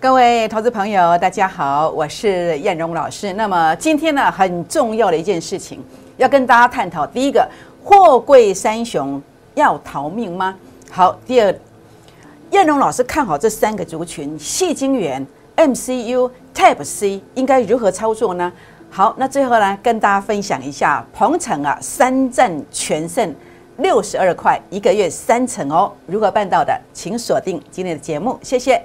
各位投资朋友，大家好，我是燕荣老师。那么今天呢，很重要的一件事情要跟大家探讨。第一个，货柜三雄要逃命吗？好，第二，燕荣老师看好这三个族群：细晶圆、MCU、Type C，应该如何操作呢？好，那最后呢，跟大家分享一下鹏程啊，三战全胜，六十二块一个月三成哦，如何办到的？请锁定今天的节目，谢谢。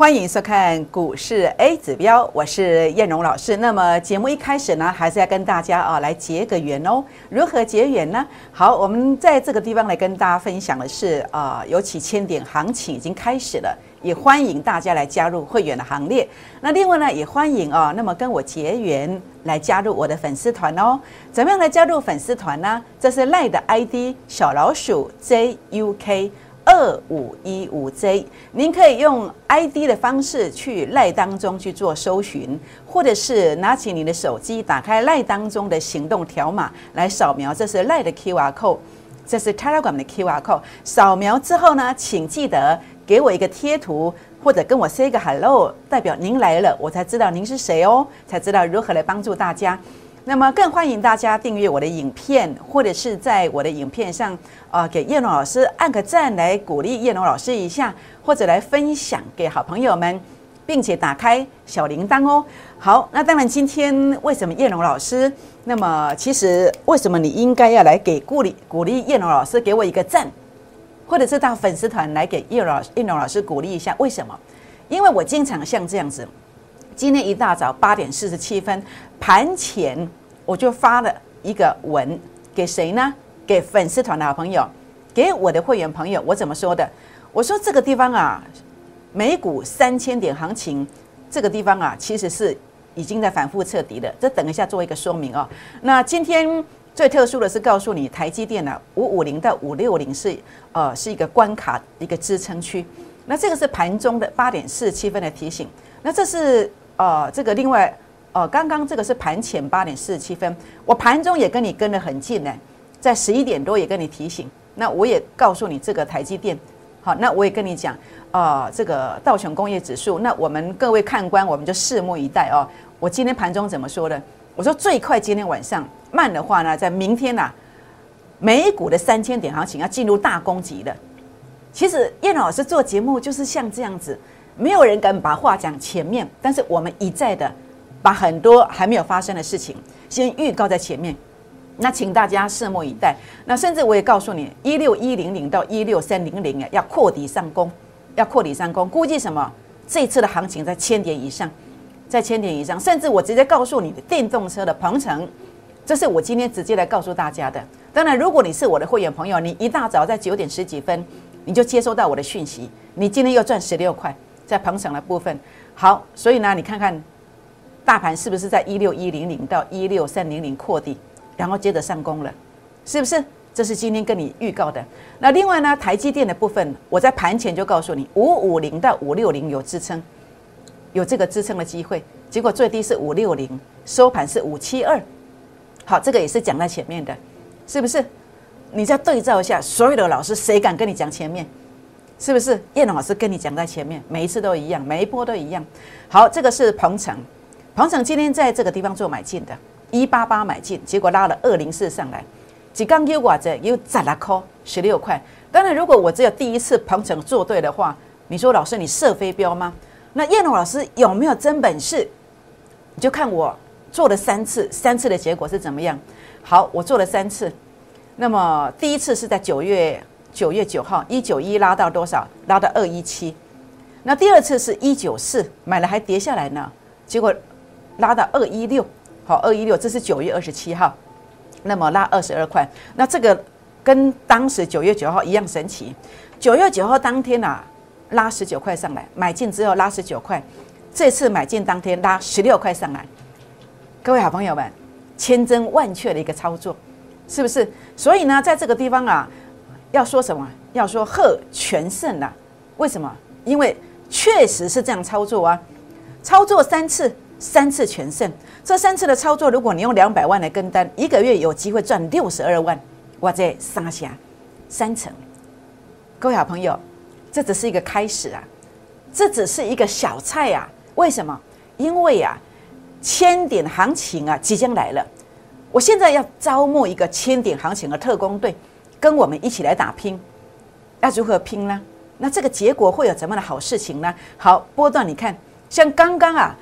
欢迎收看股市 A 指标，我是燕荣老师。那么节目一开始呢，还是要跟大家啊来结个缘哦。如何结缘呢？好，我们在这个地方来跟大家分享的是啊，尤其千点行情已经开始了，也欢迎大家来加入会员的行列。那另外呢，也欢迎啊，那么跟我结缘来加入我的粉丝团哦。怎么样来加入粉丝团呢？这是赖的 ID 小老鼠 JUK。二五一五 Z，您可以用 ID 的方式去赖当中去做搜寻，或者是拿起你的手机，打开赖当中的行动条码来扫描，这是赖的 QR code，这是 Telegram 的 QR code。扫描之后呢，请记得给我一个贴图，或者跟我 say 个 hello，代表您来了，我才知道您是谁哦，才知道如何来帮助大家。那么更欢迎大家订阅我的影片，或者是在我的影片上啊给叶龙老师按个赞来鼓励叶龙老师一下，或者来分享给好朋友们，并且打开小铃铛哦。好，那当然今天为什么叶龙老师？那么其实为什么你应该要来给鼓励鼓励叶龙老师给我一个赞，或者是到粉丝团来给叶老叶龙老师鼓励一下？为什么？因为我经常像这样子。今天一大早八点四十七分盘前，我就发了一个文给谁呢？给粉丝团的好朋友，给我的会员朋友。我怎么说的？我说这个地方啊，美股三千点行情，这个地方啊，其实是已经在反复彻底的。这等一下做一个说明哦。那今天最特殊的是告诉你，台积电呢，五五零到五六零是呃是一个关卡一个支撑区。那这个是盘中的八点四十七分的提醒。那这是。哦，这个另外，哦，刚刚这个是盘前八点四十七分，我盘中也跟你跟得很近呢，在十一点多也跟你提醒，那我也告诉你这个台积电，好，那我也跟你讲，啊，这个道琼工业指数，那我们各位看官，我们就拭目以待哦。我今天盘中怎么说的？我说最快今天晚上，慢的话呢，在明天呐，美股的三千点行情要进入大攻击的。其实叶老师做节目就是像这样子。没有人敢把话讲前面，但是我们一再的把很多还没有发生的事情先预告在前面。那请大家拭目以待。那甚至我也告诉你，一六一零零到一六三零零啊，要扩底上攻，要扩底上攻。估计什么？这次的行情在千点以上，在千点以上。甚至我直接告诉你电动车的鹏程，这是我今天直接来告诉大家的。当然，如果你是我的会员朋友，你一大早在九点十几分你就接收到我的讯息，你今天又赚十六块。在鹏程的部分，好，所以呢，你看看大盘是不是在一六一零零到一六三零零扩底，然后接着上攻了，是不是？这是今天跟你预告的。那另外呢，台积电的部分，我在盘前就告诉你，五五零到五六零有支撑，有这个支撑的机会。结果最低是五六零，收盘是五七二。好，这个也是讲在前面的，是不是？你再对照一下，所有的老师谁敢跟你讲前面？是不是叶老师跟你讲在前面，每一次都一样，每一波都一样。好，这个是鹏程，鹏程今天在这个地方做买进的，一八八买进，结果拉了二零四上来，几刚又挂着又砸了扣十六块。当然，如果我只有第一次鹏程做对的话，你说老师你射飞镖吗？那叶龙老师有没有真本事？你就看我做了三次，三次的结果是怎么样？好，我做了三次，那么第一次是在九月。九月九号，一九一拉到多少？拉到二一七。那第二次是一九四，买了还跌下来呢，结果拉到二一六。好，二一六，这是九月二十七号，那么拉二十二块。那这个跟当时九月九号一样神奇。九月九号当天呐，拉十九块上来，买进之后拉十九块。这次买进当天拉十六块上来。各位好朋友们，千真万确的一个操作，是不是？所以呢，在这个地方啊。要说什么？要说贺全胜了。为什么？因为确实是这样操作啊，操作三次，三次全胜。这三次的操作，如果你用两百万来跟单，一个月有机会赚六十二万，哇！这三下三成。各位好朋友，这只是一个开始啊，这只是一个小菜啊。为什么？因为啊，千点行情啊即将来了。我现在要招募一个千点行情的特工队，跟我们一起来打拼。要如何拼呢？那这个结果会有怎么样的好事情呢？好，波段你看，像刚刚啊，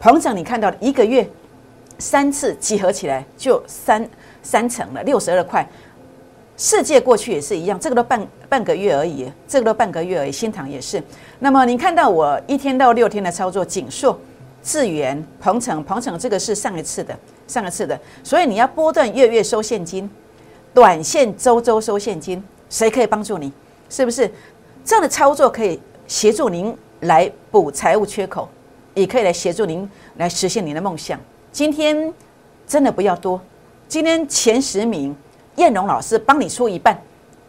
彭总你看到的一个月三次集合起来就三三成了，六十二块。世界过去也是一样，这个都半半个月而已，这个都半个月而已。新塘也是。那么你看到我一天到六天的操作，锦硕、智源、鹏程、鹏程，这个是上一次的，上一次的。所以你要波段月月收现金，短线周周收现金，谁可以帮助你？是不是？这样的操作可以协助您来补财务缺口，也可以来协助您来实现您的梦想。今天真的不要多，今天前十名，燕荣老师帮你出一半，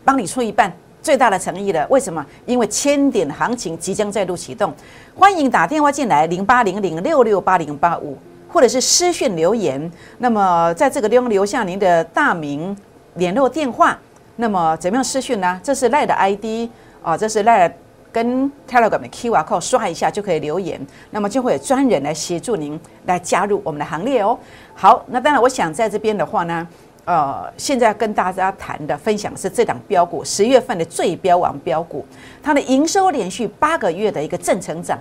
帮你出一半，最大的诚意了。为什么？因为千点行情即将再度启动，欢迎打电话进来零八零零六六八零八五，或者是私讯留言。那么在这个地方留下您的大名、联络电话。那么怎么样私讯呢？这是赖的 ID。啊，这是赖跟 Telegram 的 QR code 刷一下就可以留言，那么就会有专人来协助您来加入我们的行列哦。好，那当然我想在这边的话呢，呃，现在跟大家谈的分享是这档标股十月份的最标王标股，它的营收连续八个月的一个正成长。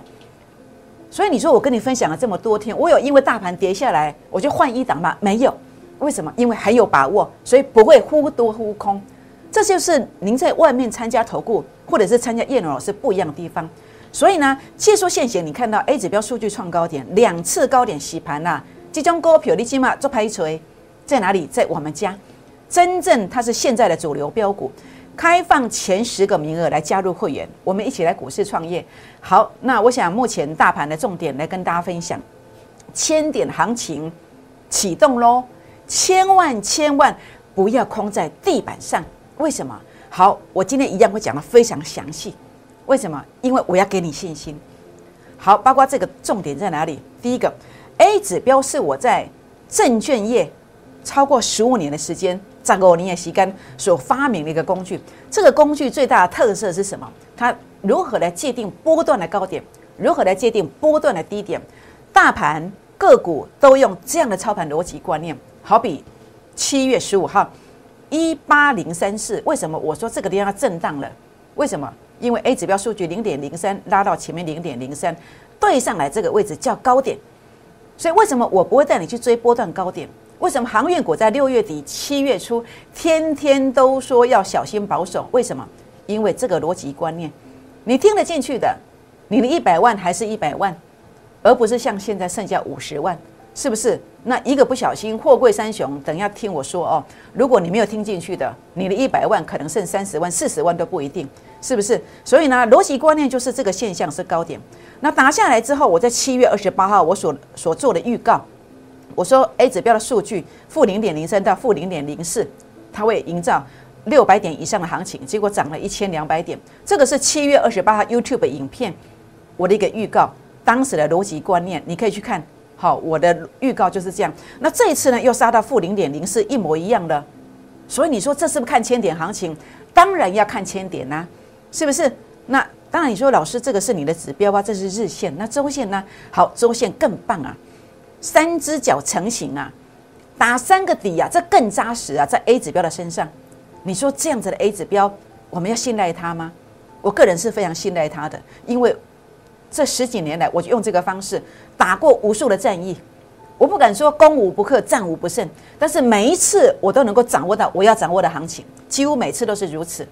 所以你说我跟你分享了这么多天，我有因为大盘跌下来我就换一档吗？没有，为什么？因为很有把握，所以不会忽多忽空。这就是您在外面参加投顾，或者是参加叶龙老师不一样的地方。所以呢，技术现行，你看到 A 指标数据创高点，两次高点洗盘呐，即将股票你起码做拍锤，在哪里？在我们家，真正它是现在的主流标股，开放前十个名额来加入会员，我们一起来股市创业。好，那我想目前大盘的重点来跟大家分享，千点行情启动喽，千万千万不要空在地板上。为什么？好，我今天一样会讲的非常详细。为什么？因为我要给你信心。好，包括这个重点在哪里？第一个，A 指标是我在证券业超过十五年的时间，在我你也吸干所发明的一个工具。这个工具最大的特色是什么？它如何来界定波段的高点？如何来界定波段的低点？大盘个股都用这样的操盘逻辑观念。好比七月十五号。一八零三四，为什么我说这个地方要震荡了？为什么？因为 A 指标数据零点零三拉到前面零点零三，对上来这个位置叫高点。所以为什么我不会带你去追波段高点？为什么航运股在六月底七月初天天都说要小心保守？为什么？因为这个逻辑观念，你听得进去的，你的一百万还是一百万，而不是像现在剩下五十万。是不是？那一个不小心，货柜三雄，等一下听我说哦。如果你没有听进去的，你的一百万可能剩三十万、四十万都不一定，是不是？所以呢，逻辑观念就是这个现象是高点。那打下来之后，我在七月二十八号我所所做的预告，我说 A 指标的数据负零点零三到负零点零四，它会营造六百点以上的行情，结果涨了一千两百点。这个是七月二十八号 YouTube 影片我的一个预告，当时的逻辑观念，你可以去看。好，我的预告就是这样。那这一次呢，又杀到负零点零，是一模一样的。所以你说这是不是看千点行情？当然要看千点呐，是不是？那当然，你说老师这个是你的指标啊，这是日线。那周线呢？好，周线更棒啊，三只脚成型啊，打三个底啊，这更扎实啊，在 A 指标的身上。你说这样子的 A 指标，我们要信赖它吗？我个人是非常信赖它的，因为。这十几年来，我就用这个方式打过无数的战役。我不敢说攻无不克、战无不胜，但是每一次我都能够掌握到我要掌握的行情，几乎每次都是如此。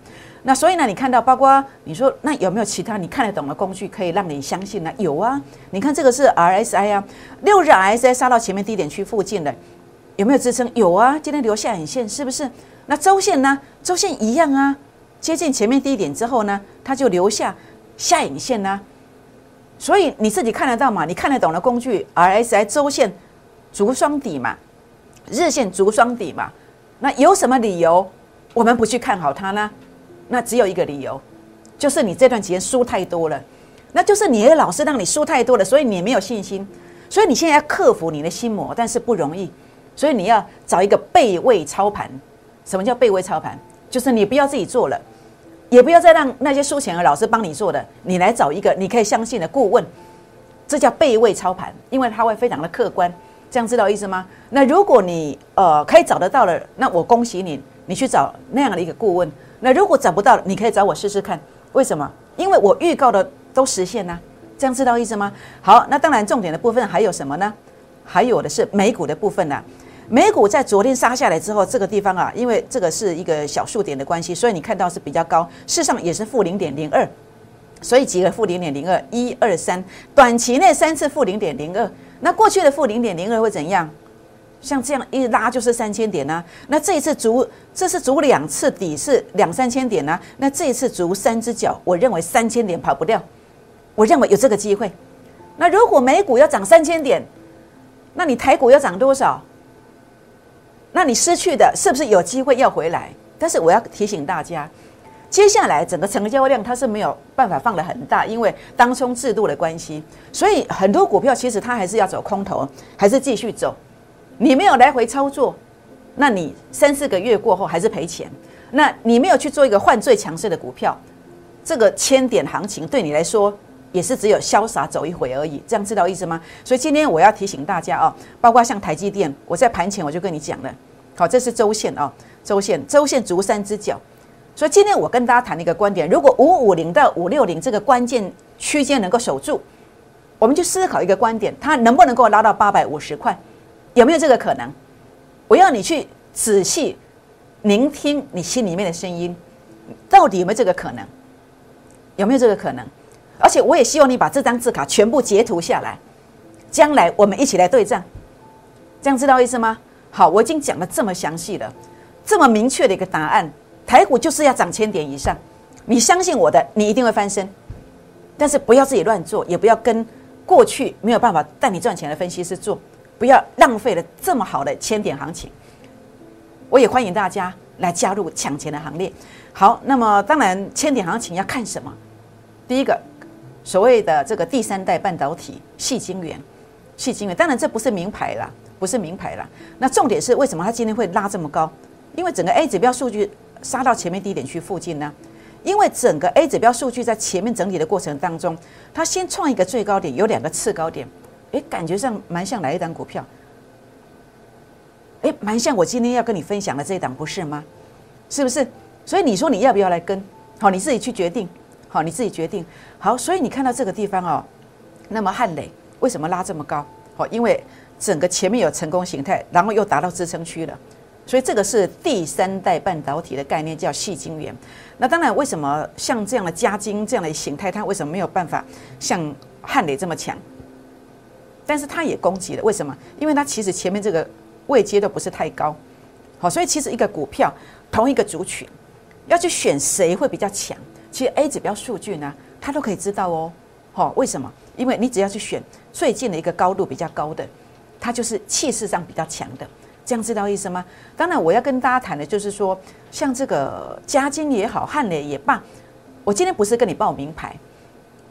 那所以呢，你看到包括你说那有没有其他你看得懂的工具可以让你相信呢？有啊，你看这个是 RSI 啊，六日 RSI 杀到前面低点区附近的，有没有支撑？有啊，今天留下影线是不是？那周线呢？周线一样啊，接近前面低点之后呢，它就留下下影线呢。所以你自己看得到嘛？你看得懂的工具，RSI 周线足双底嘛，日线足双底嘛？那有什么理由我们不去看好它呢？那只有一个理由，就是你这段时间输太多了，那就是你的老师让你输太多了，所以你没有信心，所以你现在要克服你的心魔，但是不容易，所以你要找一个背位操盘。什么叫背位操盘？就是你不要自己做了，也不要再让那些输钱的老师帮你做的，你来找一个你可以相信的顾问，这叫背位操盘，因为他会非常的客观。这样知道意思吗？那如果你呃可以找得到了，那我恭喜你，你去找那样的一个顾问。那如果找不到，你可以找我试试看。为什么？因为我预告的都实现了。这样知道意思吗？好，那当然重点的部分还有什么呢？还有的是美股的部分呢。美股在昨天杀下来之后，这个地方啊，因为这个是一个小数点的关系，所以你看到是比较高。事实上也是负零点零二，所以几个负零点零二，一二三，短期内三次负零点零二。那过去的负零点零二会怎样？像这样一拉就是三千点呢？那这一次足，这是足两次底是两三千点呢？那这一次足三只脚，我认为三千点跑不掉，我认为有这个机会。那如果美股要涨三千点，那你台股要涨多少？那你失去的是不是有机会要回来？但是我要提醒大家。接下来整个成交量它是没有办法放的很大，因为当冲制度的关系，所以很多股票其实它还是要走空头，还是继续走。你没有来回操作，那你三四个月过后还是赔钱。那你没有去做一个换最强势的股票，这个千点行情对你来说也是只有潇洒走一回而已。这样知道意思吗？所以今天我要提醒大家啊，包括像台积电，我在盘前我就跟你讲了，好，这是周线啊，周线，周线足三只脚。所以今天我跟大家谈一个观点：如果五五零到五六零这个关键区间能够守住，我们就思考一个观点，它能不能够拉到八百五十块？有没有这个可能？我要你去仔细聆听你心里面的声音，到底有没有这个可能？有没有这个可能？而且我也希望你把这张字卡全部截图下来，将来我们一起来对账。这样知道意思吗？好，我已经讲的这么详细了，这么明确的一个答案。台股就是要涨千点以上，你相信我的，你一定会翻身。但是不要自己乱做，也不要跟过去没有办法带你赚钱的分析师做，不要浪费了这么好的千点行情。我也欢迎大家来加入抢钱的行列。好，那么当然千点行情要看什么？第一个，所谓的这个第三代半导体，细晶圆，细晶圆，当然这不是名牌啦，不是名牌啦。那重点是为什么它今天会拉这么高？因为整个 A 指标数据。杀到前面低点区附近呢？因为整个 A 指标数据在前面整理的过程当中，它先创一个最高点，有两个次高点，诶，感觉上蛮像哪一档股票？诶，蛮像我今天要跟你分享的这一档，不是吗？是不是？所以你说你要不要来跟？好，你自己去决定。好，你自己决定。好，所以你看到这个地方哦，那么汉磊为什么拉这么高？好，因为整个前面有成功形态，然后又达到支撑区了。所以这个是第三代半导体的概念，叫细晶圆。那当然，为什么像这样的加晶这样的形态，它为什么没有办法像汉磊这么强？但是它也攻击了，为什么？因为它其实前面这个位阶都不是太高。好，所以其实一个股票同一个族群要去选谁会比较强，其实 A 指标数据呢，它都可以知道哦。好，为什么？因为你只要去选最近的一个高度比较高的，它就是气势上比较强的。这样知道意思吗？当然，我要跟大家谈的就是说，像这个嘉金也好，汉磊也罢，我今天不是跟你报名牌，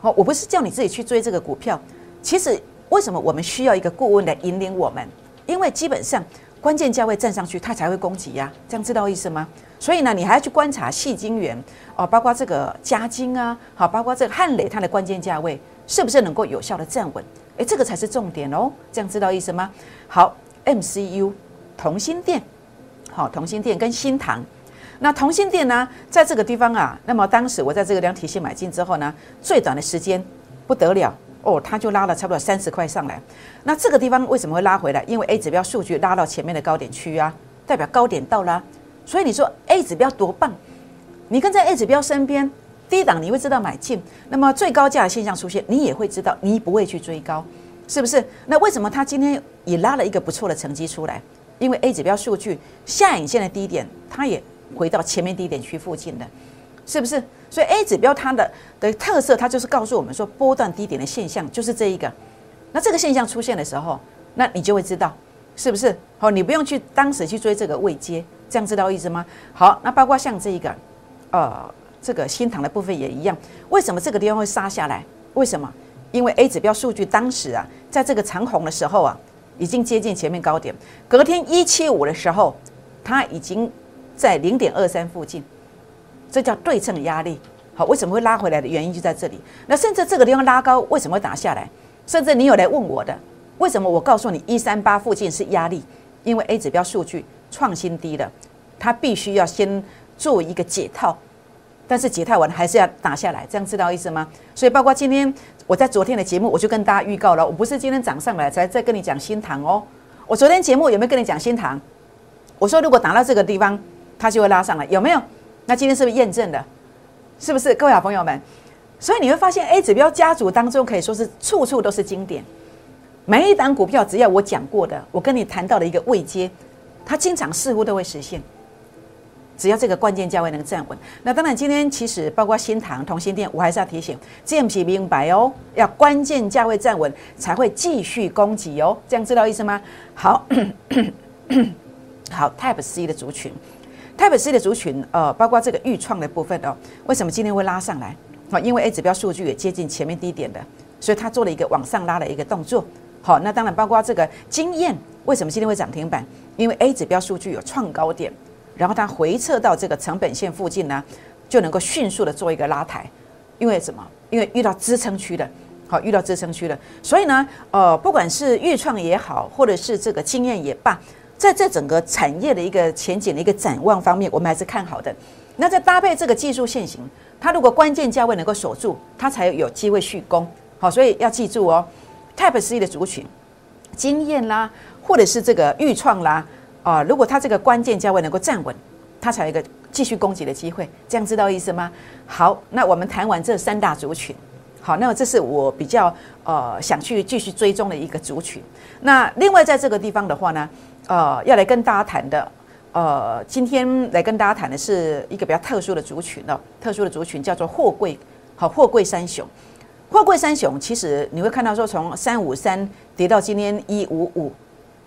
好，我不是叫你自己去追这个股票。其实，为什么我们需要一个顾问来引领我们？因为基本上关键价位站上去，它才会攻击呀。这样知道意思吗？所以呢，你还要去观察细晶圆哦，包括这个嘉金啊，好，包括这个汉磊它的关键价位是不是能够有效的站稳？诶，这个才是重点哦。这样知道意思吗？好，MCU。同心店，好，同心店跟新塘，那同心店呢，在这个地方啊，那么当时我在这个量体系买进之后呢，最短的时间不得了哦，它就拉了差不多三十块上来。那这个地方为什么会拉回来？因为 A 指标数据拉到前面的高点区啊，代表高点到了。所以你说 A 指标多棒？你跟在 A 指标身边，低档你会知道买进，那么最高价的现象出现，你也会知道，你不会去追高，是不是？那为什么它今天也拉了一个不错的成绩出来？因为 A 指标数据下影线的低点，它也回到前面低点区附近的，是不是？所以 A 指标它的的特色，它就是告诉我们说，波段低点的现象就是这一个。那这个现象出现的时候，那你就会知道，是不是？好，你不用去当时去追这个位阶，这样知道意思吗？好，那包括像这一个，呃，这个新塘的部分也一样。为什么这个地方会杀下来？为什么？因为 A 指标数据当时啊，在这个长红的时候啊，已经接近前面高点。隔天一七五的时候，它已经在零点二三附近，这叫对称压力。好，为什么会拉回来的原因就在这里。那甚至这个地方拉高，为什么会打下来？甚至你有来问我的，为什么我告诉你一三八附近是压力？因为 A 指标数据创新低了，它必须要先做一个解套，但是解套完还是要打下来，这样知道意思吗？所以包括今天我在昨天的节目，我就跟大家预告了，我不是今天涨上来才在跟你讲新塘哦。我昨天节目有没有跟你讲新塘？我说如果打到这个地方，它就会拉上来，有没有？那今天是不是验证的？是不是各位好朋友们？所以你会发现 A 指标家族当中可以说是处处都是经典。每一档股票只要我讲过的，我跟你谈到的一个位阶，它经常似乎都会实现。只要这个关键价位能站稳，那当然今天其实包括新塘、同心店，我还是要提醒，建皮明白哦，要关键价位站稳才会继续攻击哦，这样知道意思吗？好，好，Type C 的族群。Type C 的族群，呃，包括这个预创的部分哦，为什么今天会拉上来？好，因为 A 指标数据也接近前面低点的，所以它做了一个往上拉的一个动作。好，那当然包括这个经验，为什么今天会涨停板？因为 A 指标数据有创高点，然后它回撤到这个成本线附近呢，就能够迅速的做一个拉抬。因为什么？因为遇到支撑区的，好，遇到支撑区的，所以呢，呃，不管是预创也好，或者是这个经验也罢。在这整个产业的一个前景的一个展望方面，我们还是看好的。那在搭配这个技术线型，它如果关键价位能够守住，它才有机会续攻。好，所以要记住哦，Type C 的族群经验啦，或者是这个预创啦，啊，如果它这个关键价位能够站稳，它才有一个继续攻击的机会。这样知道意思吗？好，那我们谈完这三大族群，好，那么这是我比较呃想去继续追踪的一个族群。那另外在这个地方的话呢？呃，要来跟大家谈的，呃，今天来跟大家谈的是一个比较特殊的族群哦，特殊的族群叫做货柜，好，货柜三雄，货柜三雄，其实你会看到说，从三五三跌到今天一五五，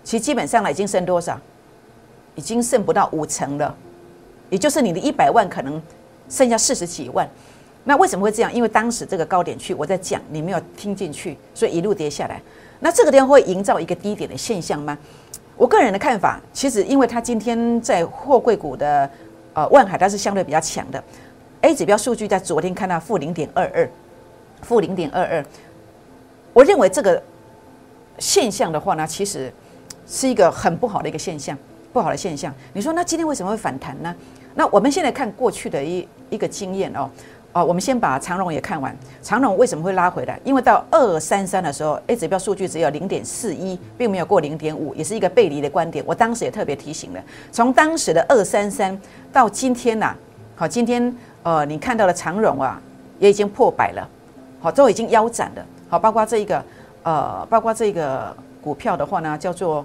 其实基本上呢已经剩多少？已经剩不到五成了，也就是你的一百万可能剩下四十几万。那为什么会这样？因为当时这个高点去我在讲，你没有听进去，所以一路跌下来。那这个地方会营造一个低点的现象吗？我个人的看法，其实因为它今天在货柜股的呃万海，它是相对比较强的。A 指标数据在昨天看到负零点二二，负零点二二。我认为这个现象的话呢，其实是一个很不好的一个现象，不好的现象。你说那今天为什么会反弹呢？那我们现在看过去的一一个经验哦。啊，我们先把长荣也看完。长荣为什么会拉回来？因为到二三三的时候，A 指标数据只有零点四一，并没有过零点五，也是一个背离的观点。我当时也特别提醒了。从当时的二三三到今天呐，好，今天呃，你看到的长荣啊，也已经破百了，好，都已经腰斩了。好，包括这一个呃，包括这个股票的话呢，叫做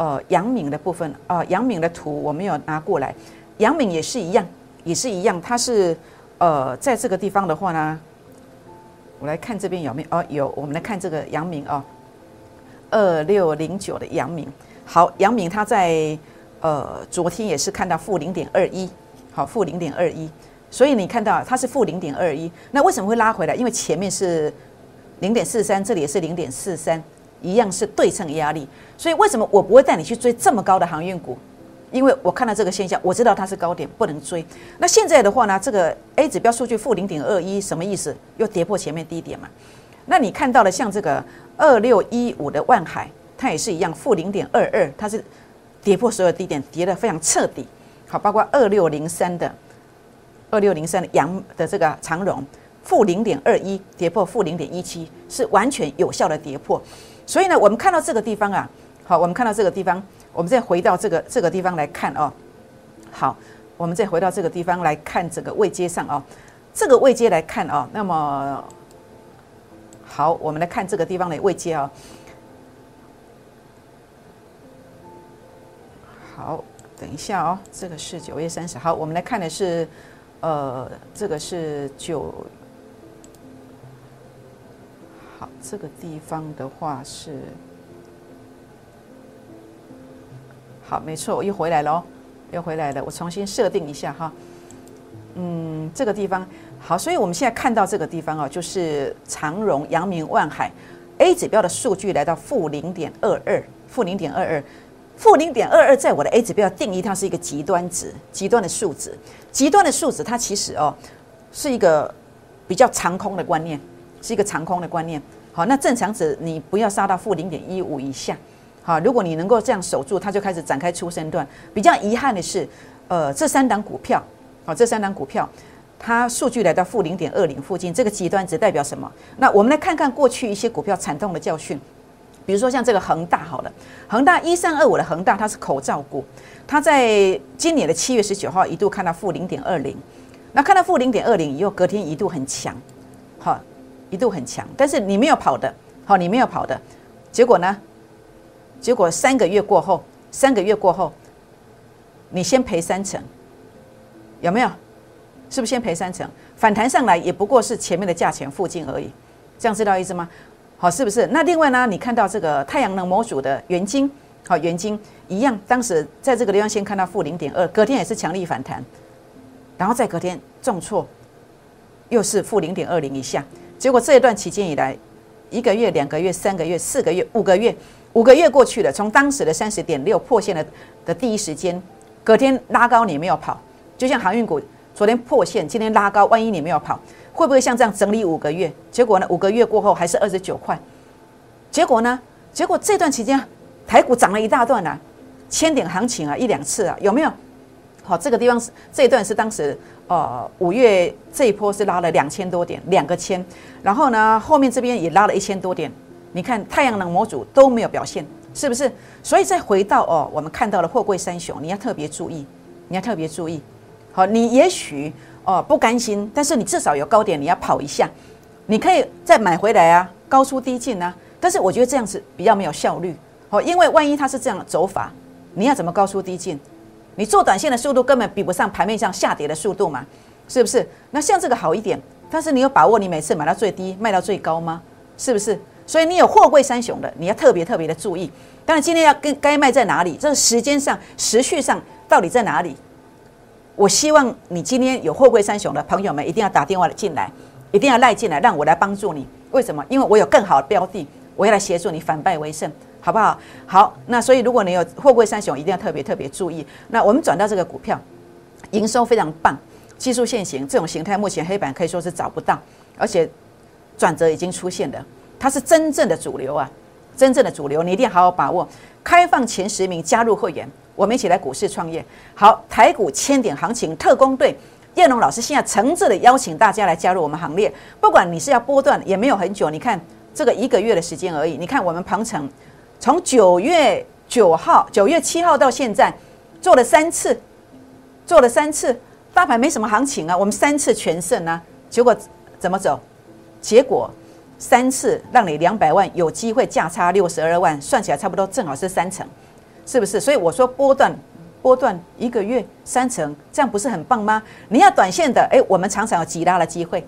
呃阳明的部分啊，阳明的图我没有拿过来，阳明也是一样，也是一样，它是。呃，在这个地方的话呢，我来看这边有没有哦，有。我们来看这个阳明啊，二六零九的阳明。好，阳明它在呃昨天也是看到负零点二一，好，负零点二一。所以你看到它是负零点二一，那为什么会拉回来？因为前面是零点四三，这里也是零点四三，一样是对称压力。所以为什么我不会带你去追这么高的航运股？因为我看到这个现象，我知道它是高点，不能追。那现在的话呢，这个 A 指标数据负零点二一，什么意思？又跌破前面低点嘛？那你看到了像这个二六一五的万海，它也是一样，负零点二二，它是跌破所有低点，跌得非常彻底。好，包括二六零三的二六零三的阳的这个长荣，负零点二一，跌破负零点一七，是完全有效的跌破。所以呢，我们看到这个地方啊，好，我们看到这个地方。我们再回到这个这个地方来看哦，好，我们再回到这个地方来看这个位阶上哦，这个位阶来看哦，那么好，我们来看这个地方的位阶哦，好，等一下哦，这个是九月三十号，我们来看的是呃，这个是九，好，这个地方的话是。好，没错，我又回来了哦，又回来了。我重新设定一下哈。嗯，这个地方好，所以我们现在看到这个地方啊，就是长荣、阳明、万海 A 指标的数据来到负零点二二，负零点二二，负零点二二，在我的 A 指标定义，它是一个极端值，极端的数值，极端的数值，它其实哦是一个比较长空的观念，是一个长空的观念。好，那正常值你不要杀到负零点一五以下。好，如果你能够这样守住，它就开始展开出生段。比较遗憾的是，呃，这三档股票，好，这三档股票，它数据来到负零点二零附近，这个极端值代表什么？那我们来看看过去一些股票惨痛的教训，比如说像这个恒大，好了，恒大一三二五的恒大，它是口罩股，它在今年的七月十九号一度看到负零点二零，那看到负零点二零以后，隔天一度很强，好，一度很强，但是你没有跑的，好，你没有跑的，结果呢？结果三个月过后，三个月过后，你先赔三成，有没有？是不是先赔三成？反弹上来也不过是前面的价钱附近而已，这样知道意思吗？好，是不是？那另外呢？你看到这个太阳能模组的元晶，好，元晶一样，当时在这个地方先看到负零点二，隔天也是强力反弹，然后再隔天重挫，又是负零点二零以下。结果这一段期间以来，一个月、两个月、三个月、四个月、五个月。五个月过去了，从当时的三十点六破线的的第一时间，隔天拉高你没有跑，就像航运股昨天破线，今天拉高，万一你没有跑，会不会像这样整理五个月？结果呢？五个月过后还是二十九块，结果呢？结果这段期间台股涨了一大段啊，千点行情啊，一两次啊，有没有？好，这个地方是这一段是当时呃五月这一波是拉了两千多点，两个千，然后呢后面这边也拉了一千多点。你看太阳能模组都没有表现，是不是？所以再回到哦，我们看到了货柜三雄，你要特别注意，你要特别注意。好，你也许哦不甘心，但是你至少有高点，你要跑一下，你可以再买回来啊，高出低进啊。但是我觉得这样子比较没有效率，哦，因为万一它是这样的走法，你要怎么高出低进？你做短线的速度根本比不上盘面上下跌的速度嘛，是不是？那像这个好一点，但是你有把握你每次买到最低，卖到最高吗？是不是？所以你有货柜三雄的，你要特别特别的注意。当然，今天要跟该卖在哪里，这个时间上、时序上到底在哪里？我希望你今天有货柜三雄的朋友们一定要打电话进来，一定要赖进来，让我来帮助你。为什么？因为我有更好的标的，我要来协助你反败为胜，好不好？好，那所以如果你有货柜三雄，一定要特别特别注意。那我们转到这个股票，营收非常棒，技术线型这种形态，目前黑板可以说是找不到，而且转折已经出现了。它是真正的主流啊，真正的主流，你一定要好好把握。开放前十名加入会员，我们一起来股市创业。好，台股千点行情特工队，叶龙老师现在诚挚的邀请大家来加入我们行列。不管你是要波段，也没有很久，你看这个一个月的时间而已。你看我们鹏程从九月九号、九月七号到现在做了三次，做了三次，大盘没什么行情啊，我们三次全胜啊，结果怎么走？结果。三次让你两百万有机会价差六十二万，算起来差不多正好是三成，是不是？所以我说波段波段一个月三成，这样不是很棒吗？你要短线的，诶，我们常常有极大的机会；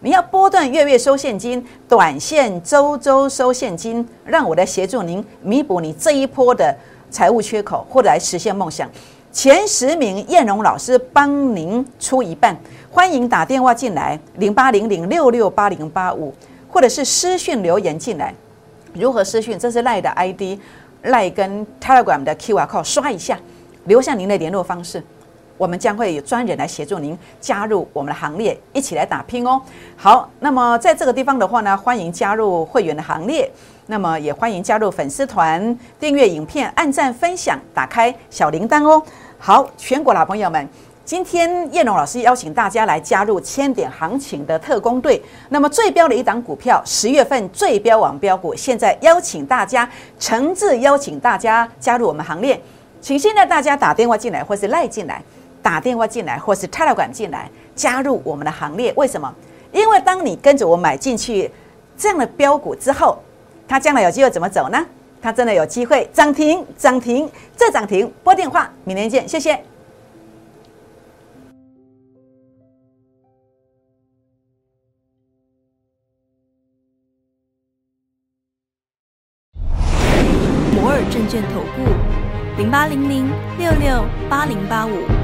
你要波段月月收现金，短线周周收现金，让我来协助您弥补你这一波的财务缺口，或者来实现梦想。前十名燕荣老师帮您出一半，欢迎打电话进来零八零零六六八零八五。或者是私讯留言进来，如何私讯？这是赖的 ID，赖跟 Telegram 的 QR code 刷一下，留下您的联络方式，我们将会有专人来协助您加入我们的行列，一起来打拼哦。好，那么在这个地方的话呢，欢迎加入会员的行列，那么也欢迎加入粉丝团，订阅影片，按赞分享，打开小铃铛哦。好，全国老朋友们。今天叶龙老师邀请大家来加入千点行情的特工队。那么最标的一档股票，十月份最标网标股，现在邀请大家诚挚邀请大家加入我们行列。请现在大家打电话进来，或是赖进来，打电话进来，或是泰来管进来，加入我们的行列。为什么？因为当你跟着我买进去这样的标股之后，它将来有机会怎么走呢？它真的有机会涨停，涨停再涨停。拨电话，明天见，谢谢。摩尔证券投顾零八零零六六八零八五。